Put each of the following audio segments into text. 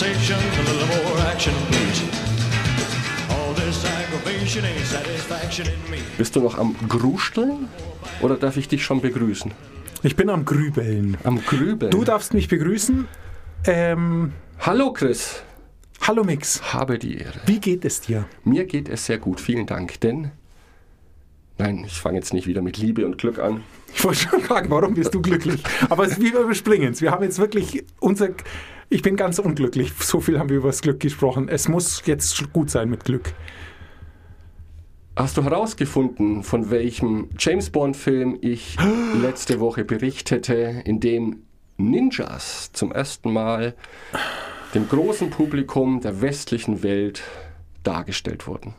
conversation, a little more action, please. All this aggravation ain't satisfaction in me. Bist du noch am Grusteln oder darf ich dich schon begrüßen? Ich bin am Grübeln. Am Grübeln. Du darfst mich begrüßen. Ähm, Hallo Chris, hallo Mix. habe die Ehre. Wie geht es dir? Mir geht es sehr gut, vielen Dank. Denn, nein, ich fange jetzt nicht wieder mit Liebe und Glück an. Ich wollte schon fragen, warum bist du glücklich? Aber es- wir überspringen es. Wir haben jetzt wirklich unser. Ich bin ganz unglücklich. So viel haben wir über das Glück gesprochen. Es muss jetzt gut sein mit Glück. Hast du herausgefunden, von welchem James Bond-Film ich letzte Woche berichtete, in dem Ninjas zum ersten Mal dem großen Publikum der westlichen Welt dargestellt wurden?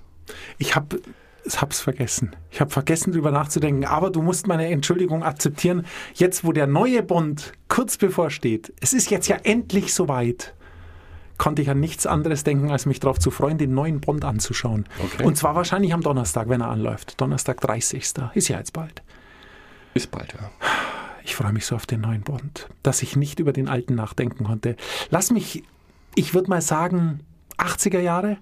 Ich habe ich hab's vergessen. Ich habe vergessen, drüber nachzudenken. Aber du musst meine Entschuldigung akzeptieren. Jetzt, wo der neue Bond kurz bevorsteht, es ist jetzt ja endlich soweit, konnte ich an nichts anderes denken, als mich darauf zu freuen, den neuen Bond anzuschauen. Okay. Und zwar wahrscheinlich am Donnerstag, wenn er anläuft. Donnerstag 30. Ist ja jetzt bald. Bis bald, ja. Ich freue mich so auf den neuen Bond, dass ich nicht über den alten nachdenken konnte. Lass mich, ich würde mal sagen, 80er Jahre?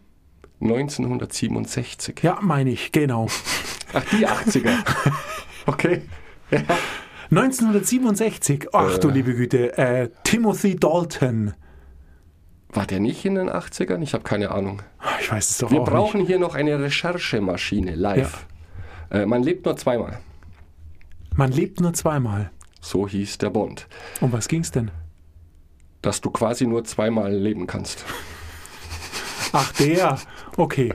1967. Ja, meine ich, genau. Ach, die 80er. Okay. Ja. 1967, ach du liebe Güte, äh, Timothy Dalton. War der nicht in den 80ern? Ich habe keine Ahnung. Ich weiß es doch Wir auch brauchen hier noch eine Recherchemaschine live. Äh, man lebt nur zweimal. nicht. Man lebt nur zweimal. So hieß der Bond. Um was ging's denn? Dass du quasi nur zweimal leben kannst. Ach, der. Okay.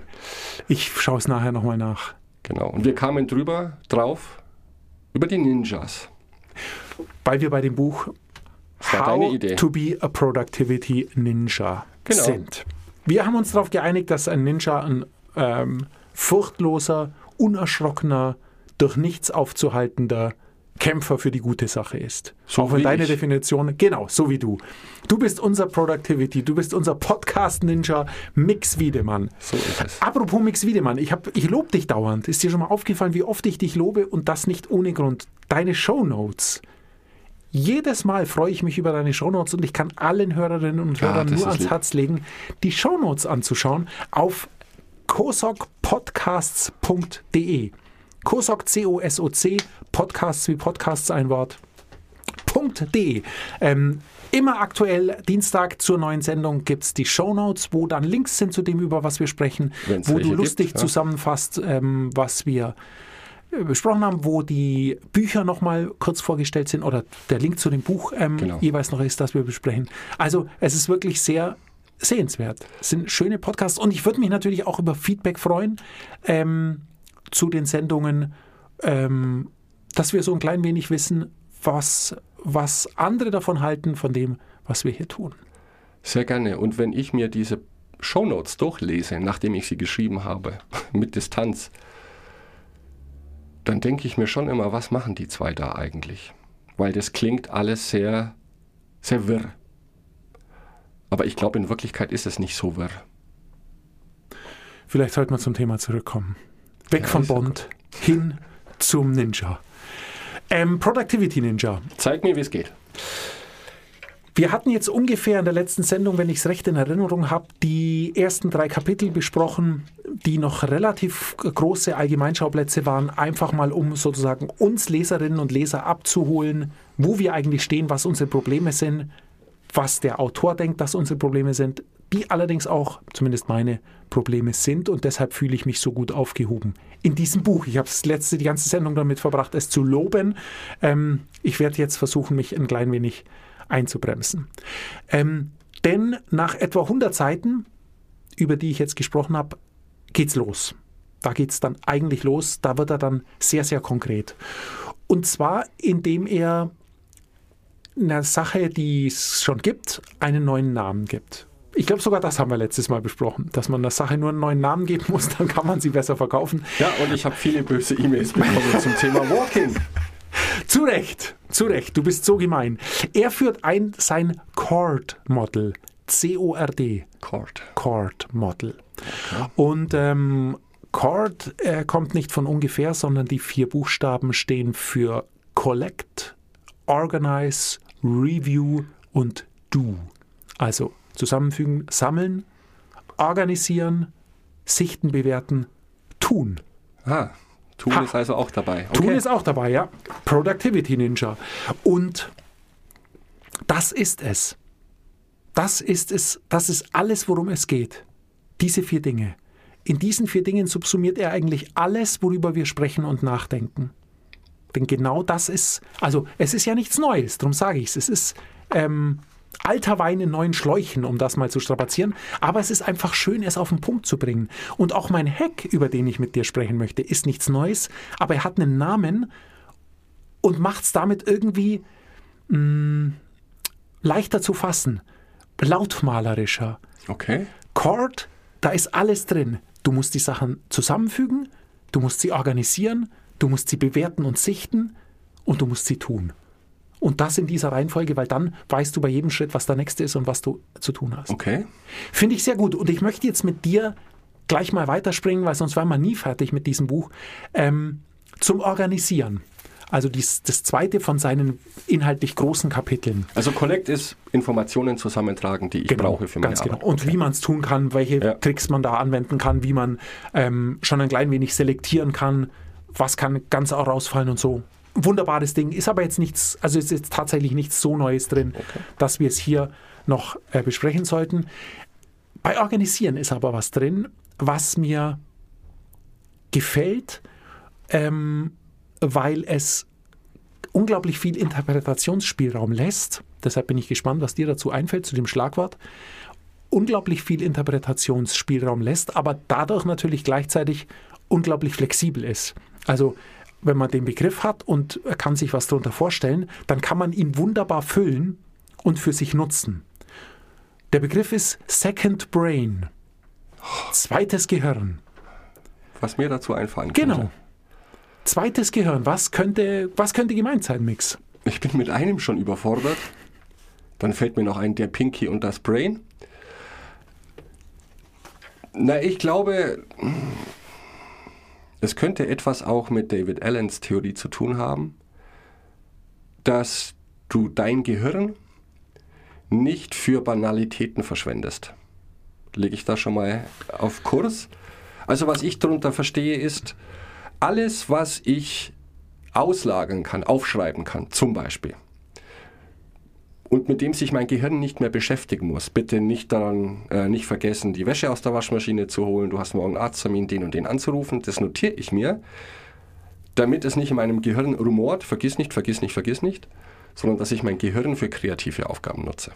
Ich schaue es nachher nochmal nach. Genau. Und wir kamen drüber drauf über die Ninjas. Weil wir bei dem Buch How to be a Productivity Ninja Genau. sind. Wir haben uns darauf geeinigt, dass ein Ninja ein ähm, furchtloser, unerschrockener, durch nichts aufzuhaltender Kämpfer für die gute Sache ist. So Auch wenn deine ich. Definition, genau, so wie du. Du bist unser Productivity, du bist unser Podcast-Ninja Mix Wiedemann. So ist es. Apropos Mix Wiedemann, ich, hab- ich lobe dich dauernd. Ist dir schon mal aufgefallen, wie oft ich dich lobe und das nicht ohne Grund? Deine Shownotes. Jedes Mal freue ich mich über deine Shownotes und ich kann allen Hörerinnen und Ja, Hörern das nur ans lieb. Herz legen, die Shownotes anzuschauen auf kosokpodcasts.de. Kosok, C-O-S-O-C, Podcasts wie Podcasts ein Wort. .de. Ähm, immer aktuell, Dienstag zur neuen Sendung gibt es die Shownotes, wo dann Links sind zu dem, über was wir sprechen, Wenn's wo du lustig gibt, ja. zusammenfasst, ähm, was wir äh, besprochen haben, wo die Bücher nochmal kurz vorgestellt sind oder der Link zu dem Buch ähm, Genau. jeweils noch ist, das wir besprechen. Also es ist wirklich sehr sehenswert. Es sind schöne Podcasts und ich würde mich natürlich auch über Feedback freuen ähm, zu den Sendungen, ähm, dass wir so ein klein wenig wissen, was, was andere davon halten, von dem, was wir hier tun. Sehr gerne. Und wenn ich mir diese Shownotes durchlese, nachdem ich sie geschrieben habe, mit Distanz, dann denke ich mir schon immer, was machen die zwei da eigentlich? Weil das klingt alles sehr, sehr wirr. Aber ich glaube, in Wirklichkeit ist es nicht so wirr. Vielleicht sollten wir zum Thema zurückkommen. Weg Ja, ja Bond hin zum Ninja. Ähm, Productivity Ninja. Zeig mir, wie es geht. Wir hatten jetzt ungefähr in der letzten Sendung, wenn ich es recht in Erinnerung habe, die ersten drei Kapitel besprochen, die noch relativ große Allgemeinschauplätze waren, einfach mal um sozusagen uns Leserinnen und Leser abzuholen, wo wir eigentlich stehen, was unsere Probleme sind, was der Autor denkt, dass unsere Probleme sind, die allerdings auch, zumindest meine Probleme sind und deshalb fühle ich mich so gut aufgehoben. In diesem Buch, ich habe das letzte, die ganze Sendung damit verbracht, es zu loben. Ähm, ich werde jetzt versuchen, mich ein klein wenig einzubremsen. Ähm, denn nach etwa 100 Seiten, über die ich jetzt gesprochen habe, geht's los. Da geht's dann eigentlich los. Da wird er dann sehr, sehr konkret. Und zwar, indem er einer Sache, die es schon gibt, einen neuen Namen gibt. Ich glaube, sogar das haben wir letztes Mal besprochen, dass man der Sache nur einen neuen Namen geben muss, dann kann man sie besser verkaufen. Ja, und ich habe viele böse E-Mails bekommen zum Thema Walking. Zu Recht, zu Recht, du bist so gemein. Er führt ein sein Chord-Model, C-O-R-D, Chord. Chord-Model. Und ähm, Chord äh, kommt nicht von ungefähr, sondern die vier Buchstaben stehen für Collect, Organize, Review und Do. Also zusammenfügen, sammeln, organisieren, sichten, bewerten, tun. Ah, Tun Ha. ist also auch dabei. Tun Okay. ist auch dabei, ja. Productivity Ninja. Und das ist es. Das ist es. Das ist alles, worum es geht. Diese vier Dinge. In diesen vier Dingen subsumiert er eigentlich alles, worüber wir sprechen und nachdenken. Denn genau das ist, also es ist ja nichts Neues, darum sage ich es. Es ist ähm, alter Wein in neuen Schläuchen, um das mal zu strapazieren. Aber es ist einfach schön, es auf den Punkt zu bringen. Und auch mein Hack, über den ich mit dir sprechen möchte, ist nichts Neues, aber er hat einen Namen und macht es damit irgendwie mh, leichter zu fassen, lautmalerischer. Okay. Chord, da ist alles drin. Du musst die Sachen zusammenfügen, du musst sie organisieren, du musst sie bewerten und sichten und du musst sie tun. Und das in dieser Reihenfolge, weil dann weißt du bei jedem Schritt, was der nächste ist und was du zu tun hast. Okay. Finde ich sehr gut. Und ich möchte jetzt mit dir gleich mal weiterspringen, weil sonst wären wir nie fertig mit diesem Buch, ähm, zum Organisieren. Also dies, das zweite von seinen inhaltlich großen Kapiteln. Also Collect ist Informationen zusammentragen, die ich brauche für meine ganz genau. Arbeit. Und wie man es tun kann, welche Ja. Tricks man da anwenden kann, wie man ähm, schon ein klein wenig selektieren kann, was kann ganz auch rausfallen und so. Wunderbares Ding. Ist aber jetzt nichts, also ist jetzt tatsächlich nichts so Neues drin, dass wir es hier noch äh, besprechen sollten. Bei Organisieren ist aber was drin, was mir gefällt, ähm, weil es unglaublich viel Interpretationsspielraum lässt. Deshalb bin ich gespannt, was dir dazu einfällt, zu dem Schlagwort. Unglaublich viel Interpretationsspielraum lässt, aber dadurch natürlich gleichzeitig unglaublich flexibel ist. Also wenn man den Begriff hat und kann sich was darunter vorstellen, dann kann man ihn wunderbar füllen und für sich nutzen. Der Begriff ist Second Brain. Zweites Gehirn. Was mir dazu einfallen könnte. Genau. Zweites Gehirn. Was könnte, was könnte gemeint sein, Mix? Ich bin mit einem schon überfordert. Dann fällt mir noch ein, der Pinky und das Brain. Na, ich glaube, es könnte etwas auch mit David Allens Theorie zu tun haben, dass du dein Gehirn nicht für Banalitäten verschwendest. Lege ich da schon mal auf Kurs? Also was ich darunter verstehe ist, alles, was ich auslagern kann, aufschreiben kann, zum Beispiel, und mit dem sich mein Gehirn nicht mehr beschäftigen muss. Bitte nicht daran, äh, nicht vergessen, die Wäsche aus der Waschmaschine zu holen. Du hast morgen Arzttermin, den und den anzurufen. Das notiere ich mir, damit es nicht in meinem Gehirn rumort, vergiss nicht, vergiss nicht, vergiss nicht, sondern dass ich mein Gehirn für kreative Aufgaben nutze,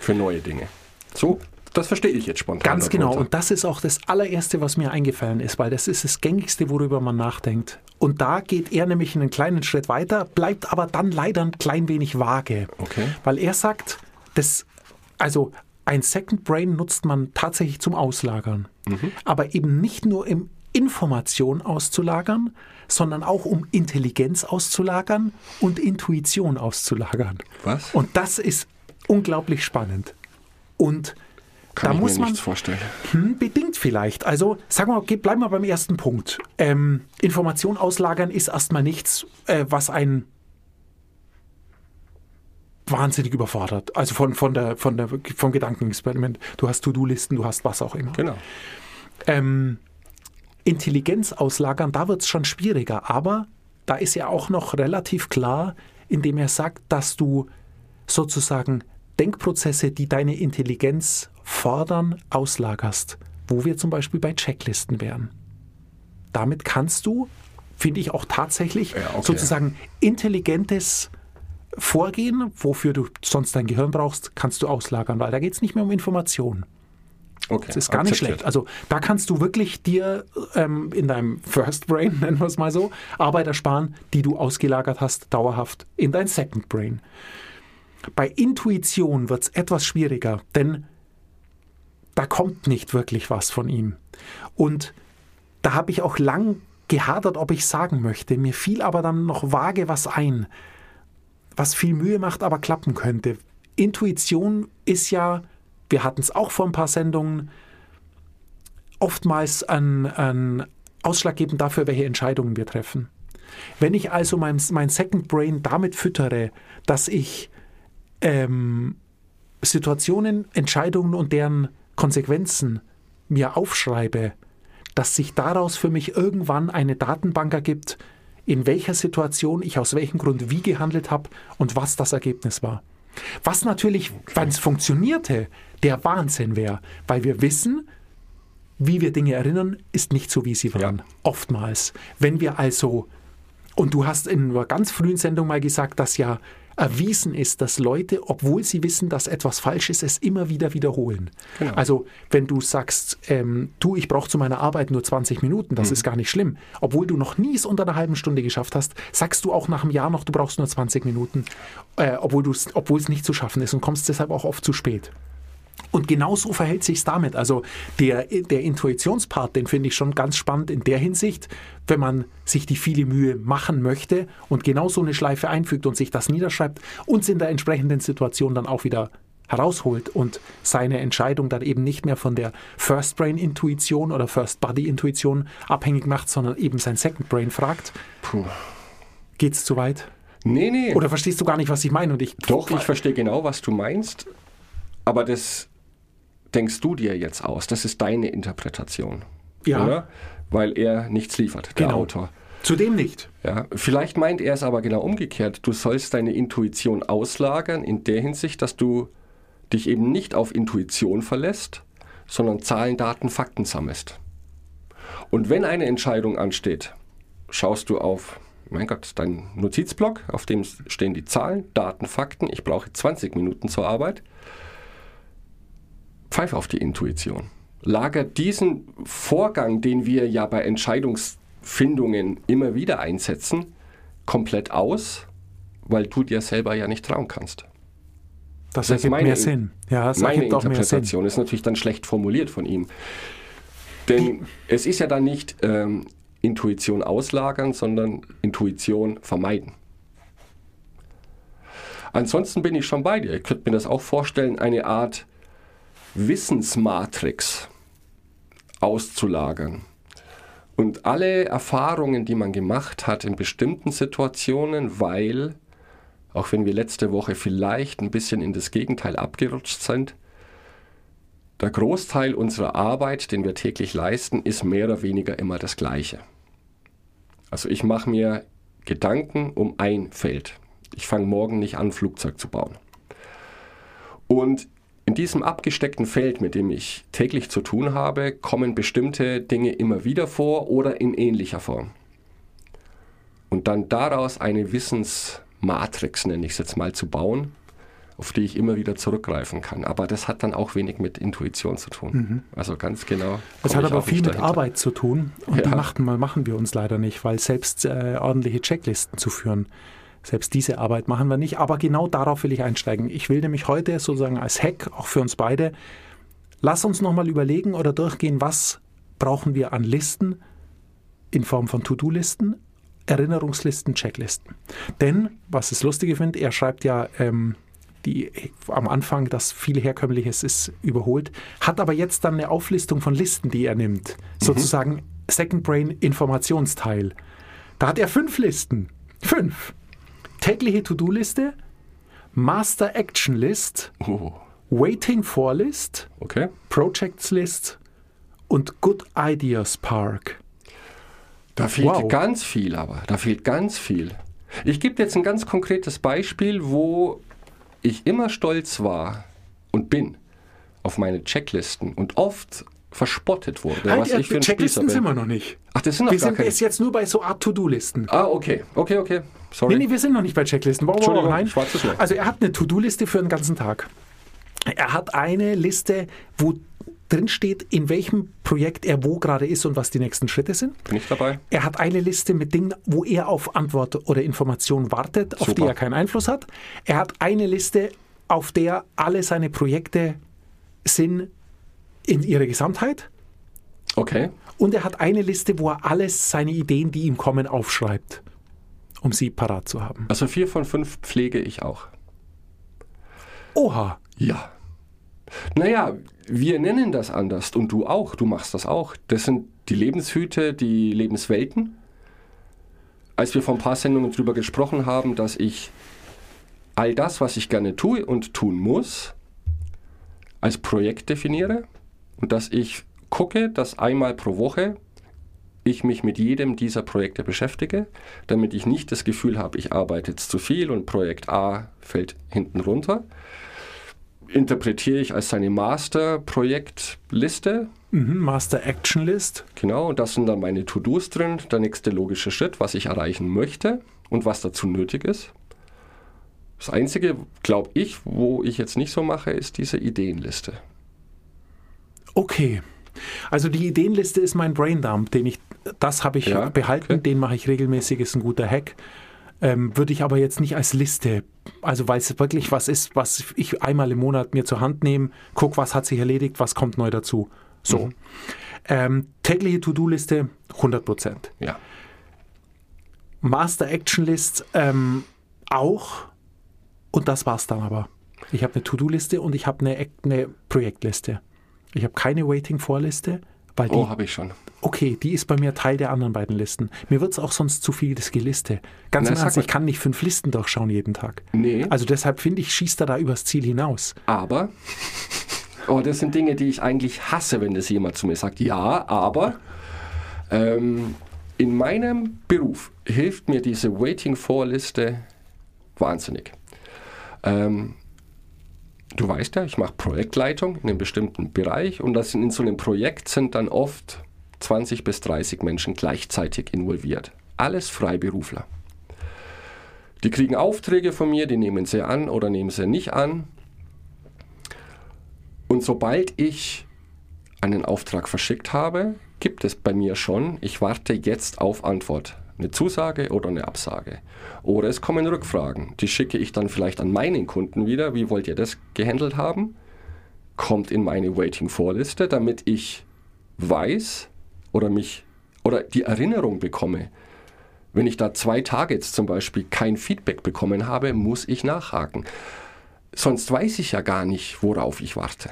für neue Dinge. So, das verstehe ich jetzt spontan. Ganz genau. Und das ist auch das allererste, was mir eingefallen ist, weil das ist das gängigste, worüber man nachdenkt. Und da geht er nämlich einen kleinen Schritt weiter, bleibt aber dann leider ein klein wenig vage. Okay. Weil er sagt, das, also ein Second Brain nutzt man tatsächlich zum Auslagern. Aber eben nicht nur im Information auszulagern, sondern auch um Intelligenz auszulagern und Intuition auszulagern. Was? Und das ist unglaublich spannend. Und Kann da ich muss mir man nichts vorstellen. hm, bedingt vielleicht. Also sagen wir, okay, bleiben wir beim ersten Punkt. Ähm, Information auslagern ist erstmal nichts, äh, was ein wahnsinnig überfordert. Also von, von der, von der, vom Gedankenexperiment. Du hast To-Do-Listen, du hast was auch immer. Genau. Ähm, Intelligenz auslagern, da wird es schon schwieriger. Aber da ist ja auch noch relativ klar, indem er sagt, dass du sozusagen Denkprozesse, die deine Intelligenz fordern, auslagerst. Wo wir zum Beispiel bei Checklisten wären. Damit kannst du, finde ich auch tatsächlich, Ja, okay. sozusagen intelligentes Vorgehen, wofür du sonst dein Gehirn brauchst, kannst du auslagern, weil da geht es nicht mehr um Information. Okay. Das ist gar nicht akzeptiert. schlecht. Also da kannst du wirklich dir ähm, in deinem First Brain, nennen wir es mal so, Arbeit ersparen, die du ausgelagert hast, dauerhaft in dein Second Brain. Bei Intuition wird es etwas schwieriger, denn da kommt nicht wirklich was von ihm. Und da habe ich auch lang gehadert, ob ich sagen möchte. Mir fiel aber dann noch vage was ein, was viel Mühe macht, aber klappen könnte. Intuition ist ja, wir hatten es auch vor ein paar Sendungen, oftmals ein, ein ausschlaggebend dafür, welche Entscheidungen wir treffen. Wenn ich also mein, mein Second Brain damit füttere, dass ich ähm, Situationen, Entscheidungen und deren Konsequenzen mir aufschreibe, dass sich daraus für mich irgendwann eine Datenbank ergibt, in welcher Situation ich aus welchem Grund wie gehandelt habe und was das Ergebnis war. Was natürlich, wenn es funktionierte, der Wahnsinn wäre, weil wir wissen, wie wir Dinge erinnern, ist nicht so, wie sie waren. Ja. Oftmals. Wenn wir also, und du hast in einer ganz frühen Sendung mal gesagt, dass ja erwiesen ist, dass Leute, obwohl sie wissen, dass etwas falsch ist, es immer wieder wiederholen. Genau. Also wenn du sagst, ähm, du, ich brauche zu meiner Arbeit nur 20 Minuten, das ist gar nicht schlimm. Obwohl du noch nie es unter einer halben Stunde geschafft hast, sagst du auch nach einem Jahr noch, du brauchst nur 20 Minuten, äh, obwohl es nicht zu schaffen ist und kommst deshalb auch oft zu spät. Und genau so verhält sich damit. Also der, der Intuitionspart, den finde ich schon ganz spannend in der Hinsicht, wenn man sich die viele Mühe machen möchte und genau so eine Schleife einfügt und sich das niederschreibt und es in der entsprechenden Situation dann auch wieder herausholt und seine Entscheidung dann eben nicht mehr von der First Brain Intuition oder First Body Intuition abhängig macht, sondern eben sein Second Brain fragt. Puh. Geht's zu weit? Nee, nee. Oder verstehst du gar nicht, was ich meine? Und ich Doch, ich verstehe genau, was du meinst. Aber das denkst du dir jetzt aus. Das ist deine Interpretation. Ja. Oder? Weil er nichts liefert, der Genau. Autor. Zudem nicht. Ja, vielleicht meint er es aber genau umgekehrt. Du sollst deine Intuition auslagern in der Hinsicht, dass du dich eben nicht auf Intuition verlässt, sondern Zahlen, Daten, Fakten sammelst. Und wenn eine Entscheidung ansteht, schaust du auf, mein Gott, deinen Notizblock, auf dem stehen die Zahlen, Daten, Fakten. Ich brauche 20 Minuten zur Arbeit. Pfeife auf die Intuition. Lager diesen Vorgang, den wir ja bei Entscheidungsfindungen immer wieder einsetzen, komplett aus, weil du dir selber ja nicht trauen kannst. Das, Das ist ergibt meine mehr In- Sinn. Ja, es Meine ergibt auch mehr Sinn. Interpretation ist natürlich dann schlecht formuliert von ihm. Denn es ist ja dann nicht ähm, Intuition auslagern, sondern Intuition vermeiden. Ansonsten bin ich schon bei dir. Ich könnte mir das auch vorstellen, eine Art Wissensmatrix auszulagern. Und alle Erfahrungen, die man gemacht hat in bestimmten Situationen, weil, auch wenn wir letzte Woche vielleicht ein bisschen in das Gegenteil abgerutscht sind, der Großteil unserer Arbeit, den wir täglich leisten, ist mehr oder weniger immer das Gleiche. Also ich mache mir Gedanken um ein Feld. Ich fange morgen nicht an, Flugzeug zu bauen. Und in diesem abgesteckten Feld, mit dem ich täglich zu tun habe, kommen bestimmte Dinge immer wieder vor oder in ähnlicher Form. Und dann daraus eine Wissensmatrix, nenne ich es jetzt mal, zu bauen, auf die ich immer wieder zurückgreifen kann. Aber das hat dann auch wenig mit Intuition zu tun. Also ganz genau. Das komm hat aber viel mit dahinter. Arbeit zu tun und die Ja. machen, machen wir uns leider nicht, weil selbst äh, ordentliche Checklisten zu führen, selbst diese Arbeit machen wir nicht. Aber genau darauf will ich einsteigen. Ich will nämlich heute sozusagen als Hack, auch für uns beide, lass uns nochmal überlegen oder durchgehen, was brauchen wir an Listen in Form von To-Do-Listen, Erinnerungslisten, Checklisten. Denn, was das Lustige finde, er schreibt ja ähm, die, am Anfang, dass viel Herkömmliches ist überholt, hat aber jetzt dann eine Auflistung von Listen, die er nimmt. Sozusagen Second Brain Informationsteil. Da hat er fünf Listen. Fünf. Tägliche To-Do-Liste, Master Action List, Oh, Waiting for List, okay. Projects List und Good Ideas Park. Da fehlt Wow. ganz viel, aber da fehlt ganz viel. Ich gebe jetzt ein ganz konkretes Beispiel, wo ich immer stolz war und bin auf meine Checklisten und oft verspottet wurde, was Halt, ich für ein Checklisten Spießer sind wir bin. noch nicht. Ach, das sind noch Wir gar sind keine. jetzt nur bei so Art To-Do-Listen. Ah, okay, okay, okay. Sorry. Nee, nee, wir sind noch nicht bei Checklisten. Wow, wow, Entschuldigung, nein. schwarzes Loch. Also er hat eine To-Do-Liste für den ganzen Tag. Er hat eine Liste, wo drin steht, in welchem Projekt er wo gerade ist und was die nächsten Schritte sind. Bin ich dabei? Er hat eine Liste mit Dingen, wo er auf Antwort oder Information wartet, auf die Super. er keinen Einfluss hat. Er hat eine Liste, auf der alle seine Projekte sind in ihrer Gesamtheit. Okay. Und er hat eine Liste, wo er alles seine Ideen, die ihm kommen, aufschreibt, um sie parat zu haben. Also vier von fünf pflege ich auch. Oha, Ja. Naja, wir nennen das anders und du auch, du machst das auch. Das sind die Lebenshüte, die Lebenswelten. Als wir vor ein paar Sendungen darüber gesprochen haben, dass ich all das, was ich gerne tue und tun muss, als Projekt definiere und dass ich gucke, dass einmal pro Woche ich mich mit jedem dieser Projekte beschäftige, damit ich nicht das Gefühl habe, ich arbeite jetzt zu viel und Projekt A fällt hinten runter. Interpretiere ich als seine Master-Projektliste. Mhm, Master Action List. Genau, und da sind dann meine To-Dos drin, der nächste logische Schritt, was ich erreichen möchte und was dazu nötig ist. Das Einzige, glaube ich, wo ich jetzt nicht so mache, ist diese Ideenliste. Okay. Also die Ideenliste ist mein Braindump, den ich, das habe ich Ja, behalten, okay. den mache ich regelmäßig, ist ein guter Hack. Ähm, würde ich aber jetzt nicht als Liste, also weil es wirklich was ist, was ich einmal im Monat mir zur Hand nehme, guck, was hat sich erledigt, was kommt neu dazu. So. Mhm. Ähm, tägliche To-Do-Liste 100 Prozent. Ja. Master Action List ähm, auch. Und das war's dann aber. Ich habe eine To-Do-Liste und ich habe eine, eine Projektliste. Ich habe keine weil die, Oh, habe ich schon. Okay, die ist bei mir Teil der anderen beiden Listen. Mir wird es auch sonst zu viel, das Geliste. Ganz Na, im Ernst, ich kann nicht fünf Listen durchschauen jeden Tag. Nee. Also deshalb finde ich, schießt er da übers Ziel hinaus. Aber, oh, das sind Dinge, die ich eigentlich hasse, wenn das jemand zu mir sagt. Ja, aber ähm, in meinem Beruf hilft mir diese Waiting-For-Liste wahnsinnig. Ähm, du weißt ja, ich mache Projektleitung in einem bestimmten Bereich und das in, in so einem Projekt sind dann oft 20 bis 30 Menschen gleichzeitig involviert. Alles Freiberufler. Die kriegen Aufträge von mir, die nehmen sie an oder nehmen sie nicht an. Und sobald ich einen Auftrag verschickt habe, gibt es bei mir schon, ich warte jetzt auf Antwort. Eine Zusage oder eine Absage. Oder es kommen Rückfragen. Die schicke ich dann vielleicht an meinen Kunden wieder. Wie wollt ihr das gehandelt haben? Kommt in meine Waiting-For-Liste, damit ich weiß oder mich oder die Erinnerung bekomme. Wenn ich da zwei Tage jetzt zum Beispiel kein Feedback bekommen habe, muss ich nachhaken. Sonst weiß ich ja gar nicht, worauf ich warte.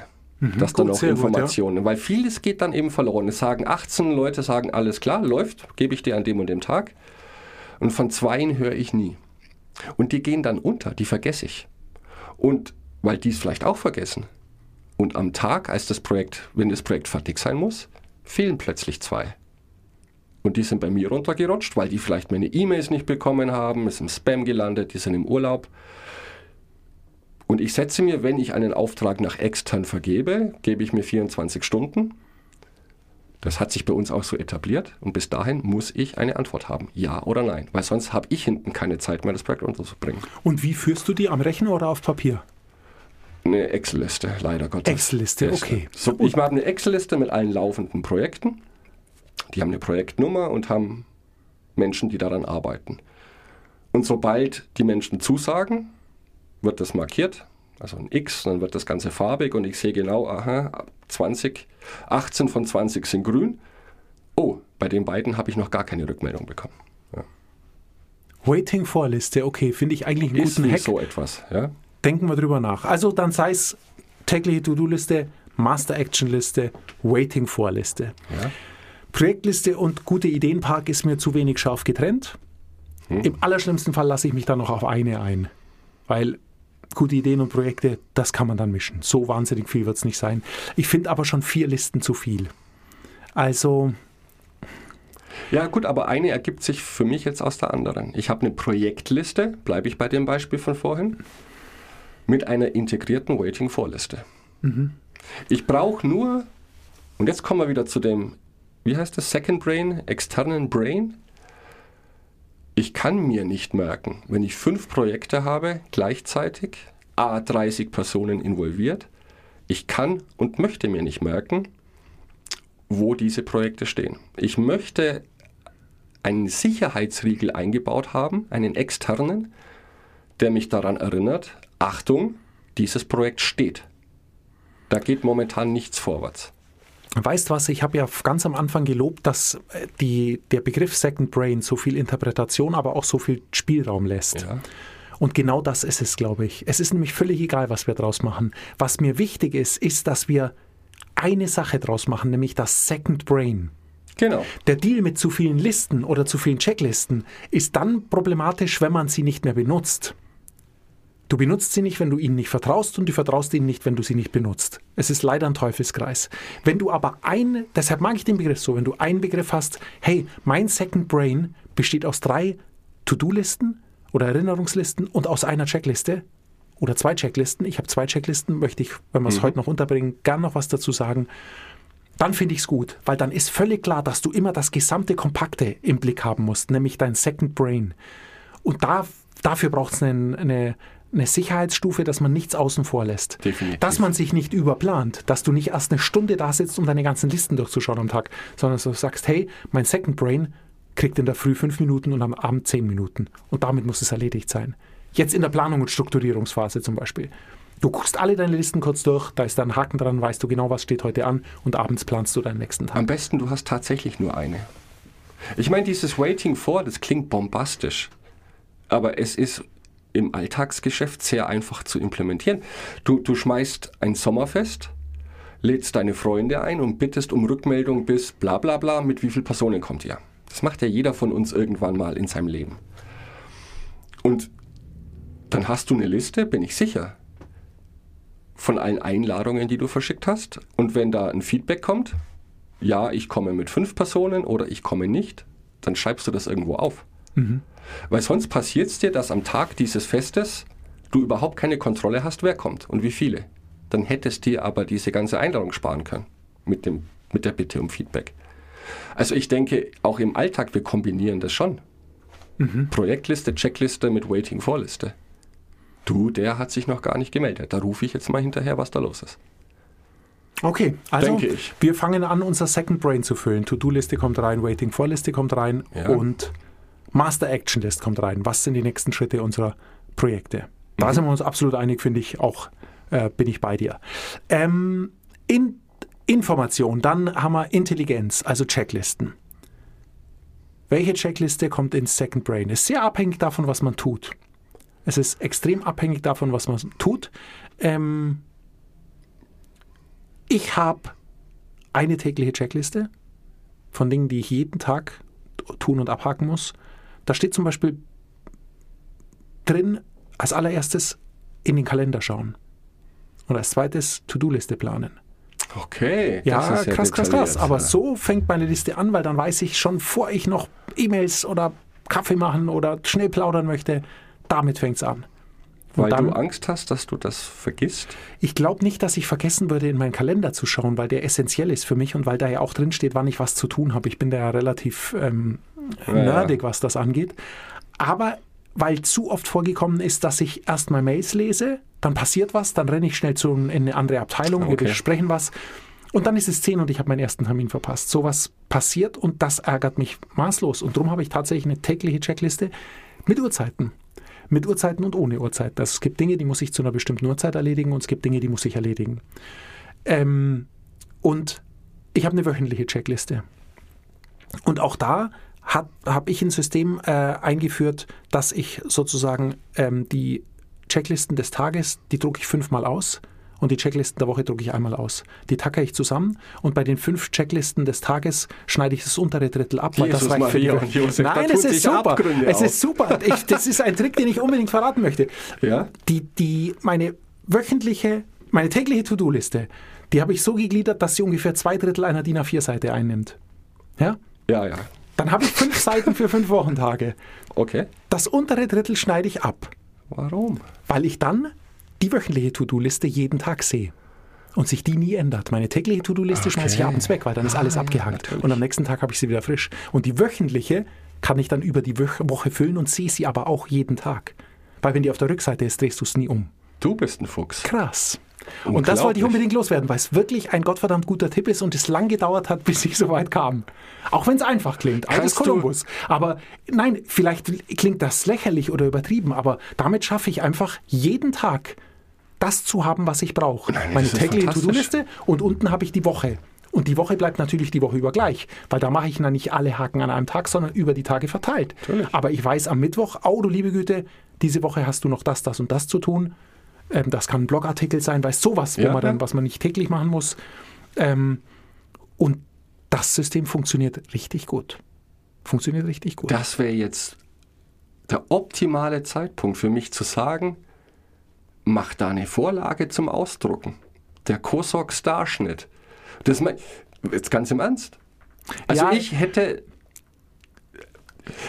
dass da gut, noch sehr gut, ja. Informationen, weil vieles geht dann eben verloren. Es sagen 18 Leute, sagen alles klar, läuft, gebe ich dir an dem und dem Tag. Und von zweien höre ich nie. Und die gehen dann unter, die vergesse ich. Und weil die es vielleicht auch vergessen. Und am Tag, als das Projekt, wenn das Projekt fertig sein muss, fehlen plötzlich zwei. Und die sind bei mir runtergerutscht, weil die vielleicht meine E-Mails nicht bekommen haben, ist im Spam gelandet, die sind im Urlaub. Und ich setze mir, wenn ich einen Auftrag nach extern vergebe, gebe ich mir 24 Stunden. Das hat sich bei uns auch so etabliert und bis dahin muss ich eine Antwort haben, ja oder nein, weil sonst habe ich hinten keine Zeit mehr, das Projekt unterzubringen. Und wie führst du die am Rechner oder auf Papier? Eine Excel-Liste, leider Gottes. Excel-Liste, okay. So, ich habe eine Excel-Liste mit allen laufenden Projekten. Die haben eine Projektnummer und haben Menschen, die daran arbeiten. Und sobald die Menschen zusagen, wird das markiert, also ein X, dann wird das Ganze farbig und ich sehe genau, aha, 20, 18 von 20 sind grün. Oh, bei den beiden habe ich noch gar keine Rückmeldung bekommen. Ja. Waiting for Liste, okay, finde ich eigentlich einen guten Hack. so etwas, ja. Denken wir drüber nach. Also dann sei es tägliche To-Do-Liste, Master Action Liste, Waiting for Liste. ja. Projektliste und gute Ideenpark ist mir zu wenig scharf getrennt. Hm. Im allerschlimmsten Fall lasse ich mich dann noch auf eine ein. Weil gute Ideen und Projekte, das kann man dann mischen. So wahnsinnig viel wird es nicht sein. Ich finde aber schon vier Listen zu viel. Also, Ja gut, aber eine ergibt sich für mich jetzt aus der anderen. Ich habe eine Projektliste, bleibe ich bei dem Beispiel von vorhin, mit einer integrierten Waiting-For-Liste. Ich brauche nur, und jetzt kommen wir wieder zu dem, wie heißt das, Second Brain, externen Brain. Ich kann mir nicht merken, wenn ich fünf Projekte habe, gleichzeitig, a 30 Personen involviert, ich kann und möchte mir nicht merken, wo diese Projekte stehen. Ich möchte einen Sicherheitsriegel eingebaut haben, einen externen, der mich daran erinnert, Achtung, dieses Projekt steht. Da geht momentan nichts vorwärts. weißt was, ich habe ja ganz am Anfang gelobt, dass äh, die, der Begriff Second Brain so viel Interpretation, aber auch so viel Spielraum lässt. Ja. Und genau das ist es, glaube ich. Es ist nämlich völlig egal, was wir draus machen. Was mir wichtig ist, ist, dass wir eine Sache draus machen, nämlich das Second Brain. Genau. Der Deal mit zu vielen Listen oder zu vielen Checklisten ist dann problematisch, wenn man sie nicht mehr benutzt. Du benutzt sie nicht, wenn du ihnen nicht vertraust und du vertraust ihnen nicht, wenn du sie nicht benutzt. Es ist leider ein Teufelskreis. Wenn du aber ein, deshalb mag ich den Begriff so, wenn du einen Begriff hast, hey, mein Second Brain besteht aus drei To-Do-Listen oder Erinnerungslisten und aus einer Checkliste oder zwei Checklisten. Ich habe zwei Checklisten, möchte ich, wenn wir es heute noch unterbringen, gern noch was dazu sagen. Dann finde ich es gut, weil dann ist völlig klar, dass du immer das gesamte Kompakte im Blick haben musst, nämlich dein Second Brain. Und da, dafür braucht es eine, eine, eine Sicherheitsstufe, dass man nichts außen vor lässt. Definitiv. Dass man sich nicht überplant, dass du nicht erst eine Stunde da sitzt, um deine ganzen Listen durchzuschauen am Tag, sondern dass du sagst, hey, mein Second Brain kriegt in der Früh fünf Minuten und am Abend zehn Minuten. Und damit muss es erledigt sein. Jetzt in der Planung und Strukturierungsphase zum Beispiel. Du guckst alle deine Listen kurz durch, da ist da ein Haken dran, weißt du genau, was steht heute an und abends planst du deinen nächsten Tag. Am besten, du hast tatsächlich nur eine. Ich meine, dieses Waiting for, das klingt bombastisch, aber es ist im Alltagsgeschäft sehr einfach zu implementieren. Du, du schmeißt ein Sommerfest, lädst deine Freunde ein und bittest um Rückmeldung bis bla bla bla, mit wie vielen Personen kommt ihr. Das macht ja jeder von uns irgendwann mal in seinem Leben. Und dann hast du eine Liste, bin ich sicher, von allen Einladungen, die du verschickt hast. Und wenn da ein Feedback kommt, ja, ich komme mit fünf Personen oder ich komme nicht, dann schreibst du das irgendwo auf. Weil sonst passiert es dir, dass am Tag dieses Festes du überhaupt keine Kontrolle hast, wer kommt und wie viele. Dann hättest dir aber diese ganze Einladung sparen können mit, dem, mit der Bitte um Feedback. Also ich denke, auch im Alltag, wir kombinieren das schon. Projektliste, Checkliste mit Waiting-For-Liste. Du, der hat sich noch gar nicht gemeldet. Da rufe ich jetzt mal hinterher, was da los ist. Okay, also wir fangen an, unser Second Brain zu füllen. To-Do-Liste kommt rein, Waiting-For-Liste kommt rein Ja. und Master-Action-List kommt rein. Was sind die nächsten Schritte unserer Projekte? Mhm. Da sind wir uns absolut einig, finde ich auch, äh, bin ich bei dir. Ähm, in Information, dann haben wir Intelligenz, also Checklisten. Welche Checkliste kommt ins Second Brain? Ist sehr abhängig davon, was man tut. Es ist extrem abhängig davon, was man tut. Ähm, ich habe eine tägliche Checkliste von Dingen, die ich jeden Tag tun und abhaken muss. Da steht zum Beispiel drin, als allererstes in den Kalender schauen. Und als zweites To-Do-Liste planen. Okay. Ja, das ist krass, krass, krass. Aber so fängt meine Liste an, weil dann weiß ich schon, vor ich noch E-Mails oder Kaffee machen oder schnell plaudern möchte, damit fängt es an. Weil dann, du Angst hast, dass du das vergisst? ich glaube nicht, dass ich vergessen würde, in meinen Kalender zu schauen, weil der essentiell ist für mich und weil da ja auch drin steht, wann ich was zu tun habe. Ich bin da ja relativ ähm, ja. nerdig, was das angeht. Aber weil zu oft vorgekommen ist, dass ich erstmal Mails lese, dann passiert was, dann renne ich schnell zu, in eine andere Abteilung, wir Okay. besprechen was und dann ist es 10 und ich habe meinen ersten Termin verpasst. Sowas passiert und das ärgert mich maßlos. Und darum habe ich tatsächlich eine tägliche Checkliste mit Uhrzeiten. Mit Uhrzeiten und ohne Uhrzeiten. Also es gibt Dinge, die muss ich zu einer bestimmten Uhrzeit erledigen und es gibt Dinge, die muss ich erledigen. Ähm, und ich habe eine wöchentliche Checkliste. Und auch da habe ich ein System äh, eingeführt, dass ich sozusagen ähm, die Checklisten des Tages, die drucke ich fünfmal aus und die Checklisten der Woche drucke ich einmal aus. Die tackere ich zusammen und bei den fünf Checklisten des Tages schneide ich das untere Drittel ab, weil das Jesus, reicht für die Maria Woche. und Josef, Nein, es ist super. Abgründe Es auf. ist super. Ich, das ist ein Trick, den ich unbedingt verraten möchte. Ja? Die, die, meine wöchentliche, meine tägliche To-Do-Liste, die habe ich so gegliedert, dass sie ungefähr zwei Drittel einer DIN A4-Seite einnimmt. Ja? Ja, ja. Dann habe ich fünf Seiten für fünf Wochentage. Okay. Das untere Drittel schneide ich ab, Warum? weil ich dann die wöchentliche To-Do-Liste jeden Tag sehe. Und sich die nie ändert. Meine tägliche To-Do-Liste schmeiße ich Okay. abends weg, weil dann ist alles Ah, ja, abgehakt. natürlich. und am nächsten Tag habe ich sie wieder frisch. Und die wöchentliche kann ich dann über die Woche füllen und sehe sie aber auch jeden Tag. Weil wenn die auf der Rückseite ist, drehst du es nie um. Du bist ein Fuchs. Krass. Und das wollte ich unbedingt loswerden, weil es wirklich ein gottverdammt guter Tipp ist und es lang gedauert hat, bis ich so weit kam. Auch wenn es einfach klingt. Du- Kolumbus. Aber nein, vielleicht klingt das lächerlich oder übertrieben, aber damit schaffe ich einfach jeden Tag das zu haben, was ich brauche. Meine tägliche. To-Do-Liste und unten habe ich die Woche. Und die Woche bleibt natürlich die Woche über gleich, weil da mache ich dann nicht alle Haken an einem Tag, sondern über die Tage verteilt. Natürlich. Aber ich weiß am Mittwoch, oh du liebe Güte, diese Woche hast du noch das, das und das zu tun. Ähm, das kann ein Blogartikel sein, weiß sowas, wo Ja, man dann, ja. was man nicht täglich machen muss. Ähm, und das System funktioniert richtig gut. Funktioniert richtig gut. Das wäre jetzt der optimale Zeitpunkt für mich zu sagen, mach da eine Vorlage zum Ausdrucken. Der Kosok Starschnitt. Das mein, jetzt ganz im Ernst. Also Ja. ich hätte.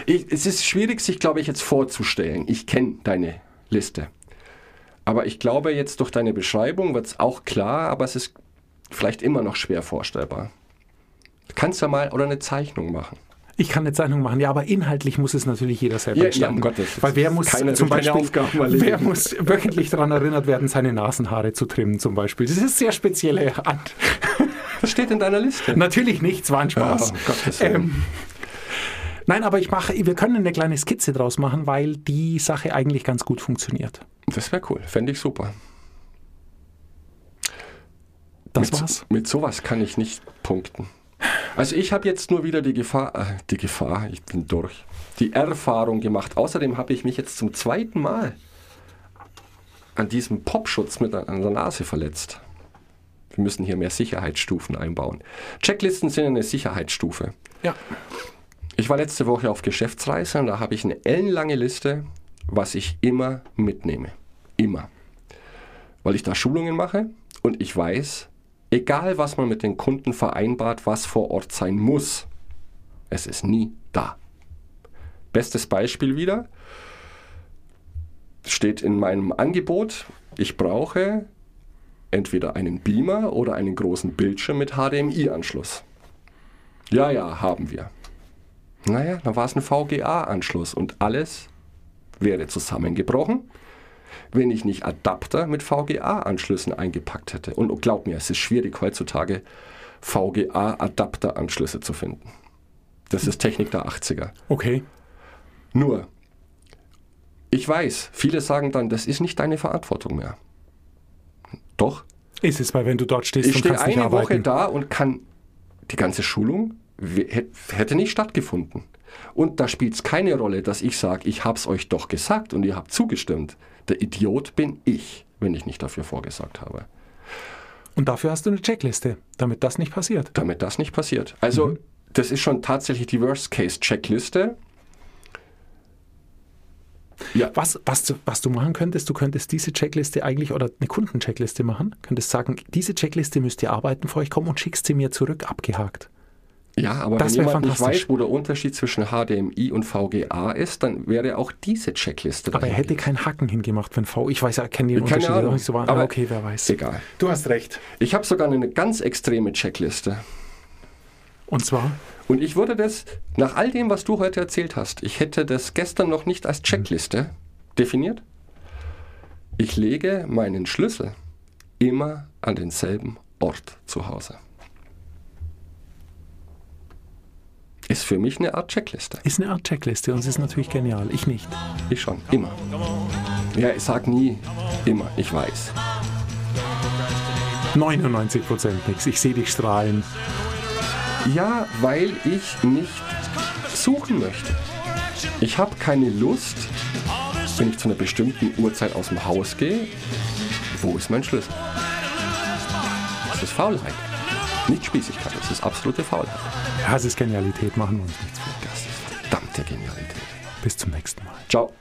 Ich, es ist schwierig, sich, glaube ich, jetzt vorzustellen. Ich kenne deine Liste. Aber ich glaube, jetzt durch deine Beschreibung wird es auch klar, aber es ist vielleicht immer noch schwer vorstellbar. Du kannst ja mal oder eine Zeichnung machen. Ich kann eine Zeichnung machen, ja, aber inhaltlich muss es natürlich jeder selber Ja, gestalten. ja, um Gottes. Weil wer muss zum Beispiel, wer muss wöchentlich daran erinnert werden, seine Nasenhaare zu trimmen zum Beispiel? Das ist sehr spezielle Hand. Das steht in deiner Liste. Natürlich nicht, es war ein Spaß. Oh, Gottes Willen. ähm, nein, aber ich mache, wir können eine kleine Skizze draus machen, weil die Sache eigentlich ganz gut funktioniert. Das wäre cool. Fände ich super. Das mit, war's. Mit sowas kann ich nicht punkten. Also ich habe jetzt nur wieder die Gefahr, äh, die Gefahr, ich bin durch, die Erfahrung gemacht. Außerdem habe ich mich jetzt zum zweiten Mal an diesem Popschutz mit an der Nase verletzt. Wir müssen hier mehr Sicherheitsstufen einbauen. Checklisten sind eine Sicherheitsstufe. Ja. Ich war letzte Woche auf Geschäftsreise und da habe ich eine ellenlange Liste, was ich immer mitnehme. Immer. Weil ich da Schulungen mache und ich weiß, egal was man mit den Kunden vereinbart, was vor Ort sein muss, es ist nie da. Bestes Beispiel wieder steht in meinem Angebot, ich brauche entweder einen Beamer oder einen großen Bildschirm mit HDMI-Anschluss. Ja, ja, haben wir. Naja, dann war es ein VGA-Anschluss und alles wäre zusammengebrochen, wenn ich nicht Adapter mit VGA-Anschlüssen eingepackt hätte. Und glaub mir, es ist schwierig heutzutage VGA-Adapter-Anschlüsse zu finden. Das ist Technik der 80er. Okay. Nur, ich weiß, viele sagen dann, das ist nicht deine Verantwortung mehr. Doch, Ist es, weil wenn du dort stehst ich und stehe kannst nicht eine Woche arbeiten. da und kann die ganze Schulung hätte nicht stattgefunden. Und da spielt es keine Rolle, dass ich sage, ich habe es euch doch gesagt und ihr habt zugestimmt. Der Idiot bin ich, wenn ich nicht dafür vorgesagt habe. Und dafür hast du eine Checkliste, damit das nicht passiert. Damit das nicht passiert. Also, Mhm. das ist schon tatsächlich die Worst-Case-Checkliste. Ja, Was, was, du, was du machen könntest, du könntest diese Checkliste eigentlich oder eine Kundencheckliste machen, könntest sagen, diese Checkliste müsst ihr arbeiten für euch kommen und schickst sie mir zurück, abgehakt. Ja aber Das wenn jemand nicht weiß, wo der Unterschied zwischen HDMI und VGA ist, dann wäre auch diese Checkliste Aber er hätte keinen Haken hingemacht, wenn V. Ich weiß ja, kenne den Keine Unterschied Ahnung. nicht so wahr. Aber Aber okay, wer weiß. Egal. Du hast recht. Ich habe sogar eine ganz extreme Checkliste. Und zwar, Und ich würde das, nach all dem, was du heute erzählt hast, ich hätte das gestern noch nicht als Checkliste definiert. Ich lege meinen Schlüssel immer an denselben Ort zu Hause. Ist für mich eine Art Checkliste. ist eine Art Checkliste und es ist natürlich genial. Ich nicht. Ich schon, immer. Ja, ich sag nie immer, ich weiß. 99 Prozent nichts. Ich sehe dich strahlen. Ja, weil ich nicht suchen möchte. Ich habe keine Lust, wenn ich zu einer bestimmten Uhrzeit aus dem Haus gehe, wo ist mein Schlüssel? Das ist Faulheit. Nicht Spießigkeit, das ist absolute Faulheit. Ja, es ist Genialität, machen wir uns nichts vor. Das ist verdammte Genialität. Bis zum nächsten Mal. Ciao.